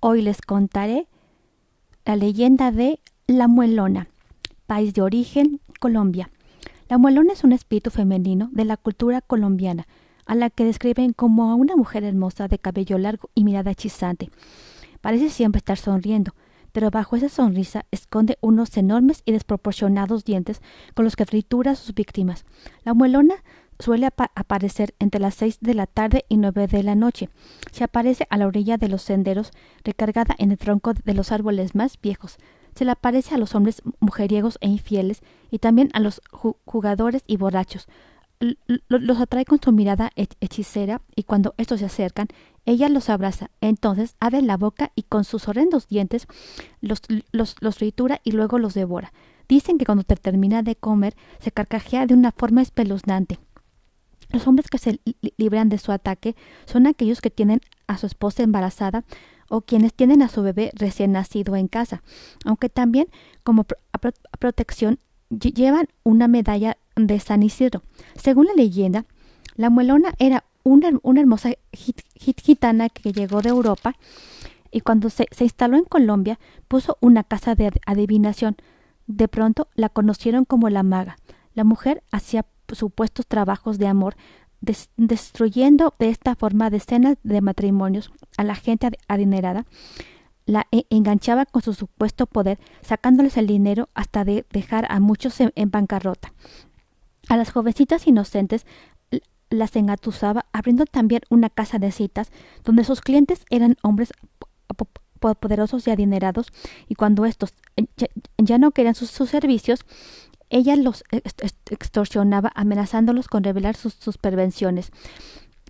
hoy les contaré la leyenda de La Muelona, país de origen, Colombia. La Muelona es un espíritu femenino de la cultura colombiana, a la que describen como a una mujer hermosa de cabello largo y mirada hechizante. Parece siempre estar sonriendo, pero bajo esa sonrisa esconde unos enormes y desproporcionados dientes con los que tritura a sus víctimas. La muelona suele aparecer entre las seis de la tarde y nueve de la noche. Se aparece a la orilla de los senderos, recargada en el tronco de los árboles más viejos. Se le aparece a los hombres mujeriegos e infieles y también a los jugadores y borrachos. los atrae con su mirada hechicera y cuando estos se acercan, ella los abraza. Entonces abre la boca y con sus horrendos dientes los, los, los tritura y luego los devora. Dicen que cuando termina de comer se carcajea de una forma espeluznante. Los hombres que se libran de su ataque son aquellos que tienen a su esposa embarazada o quienes tienen a su bebé recién nacido en casa, aunque también como protección llevan una medalla de San Isidro. Según la leyenda, la muelona era una, hermosa gitana que llegó de Europa y cuando se, instaló en Colombia puso una casa de adivinación. De pronto la conocieron como la maga. La mujer hacía supuestos trabajos de amor, destruyendo de esta forma decenas de matrimonios a la gente adinerada, la e, enganchaba con su supuesto poder, sacándoles el dinero hasta de dejar a muchos en, bancarrota. A las jovencitas inocentes las engatusaba, abriendo también una casa de citas, donde sus clientes eran hombres poderosos y adinerados, y cuando estos ya, no querían sus servicios, ella los extorsionaba amenazándolos con revelar sus, pervenciones.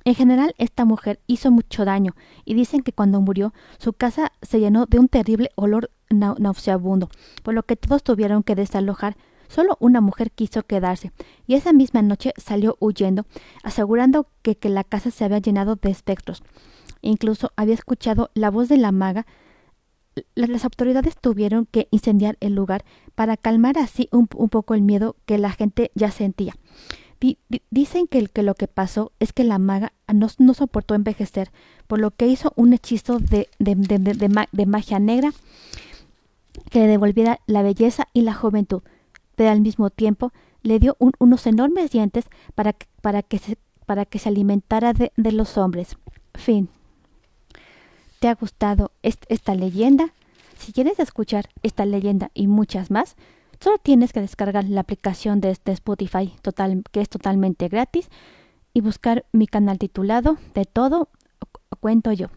En general, esta mujer hizo mucho daño y dicen que cuando murió su casa se llenó de un terrible olor nauseabundo, por lo que todos tuvieron que desalojar. Solo una mujer quiso quedarse, y esa misma noche salió huyendo, asegurando que, que la casa se había llenado de espectros. Incluso había escuchado la voz de la maga las autoridades tuvieron que incendiar el lugar para calmar así un, poco el miedo que la gente ya sentía. dicen que, lo que pasó es que la maga no, no, soportó envejecer, por lo que hizo un hechizo de, de, de, magia negra que le devolviera la belleza y la juventud, pero al mismo tiempo le dio unos enormes dientes para, que se, para que se alimentara de los hombres. Fin te ha gustado esta leyenda, si quieres escuchar esta leyenda y muchas más, solo tienes que descargar la aplicación de este Spotify total, que es totalmente gratis y buscar mi canal titulado De todo cuento yo.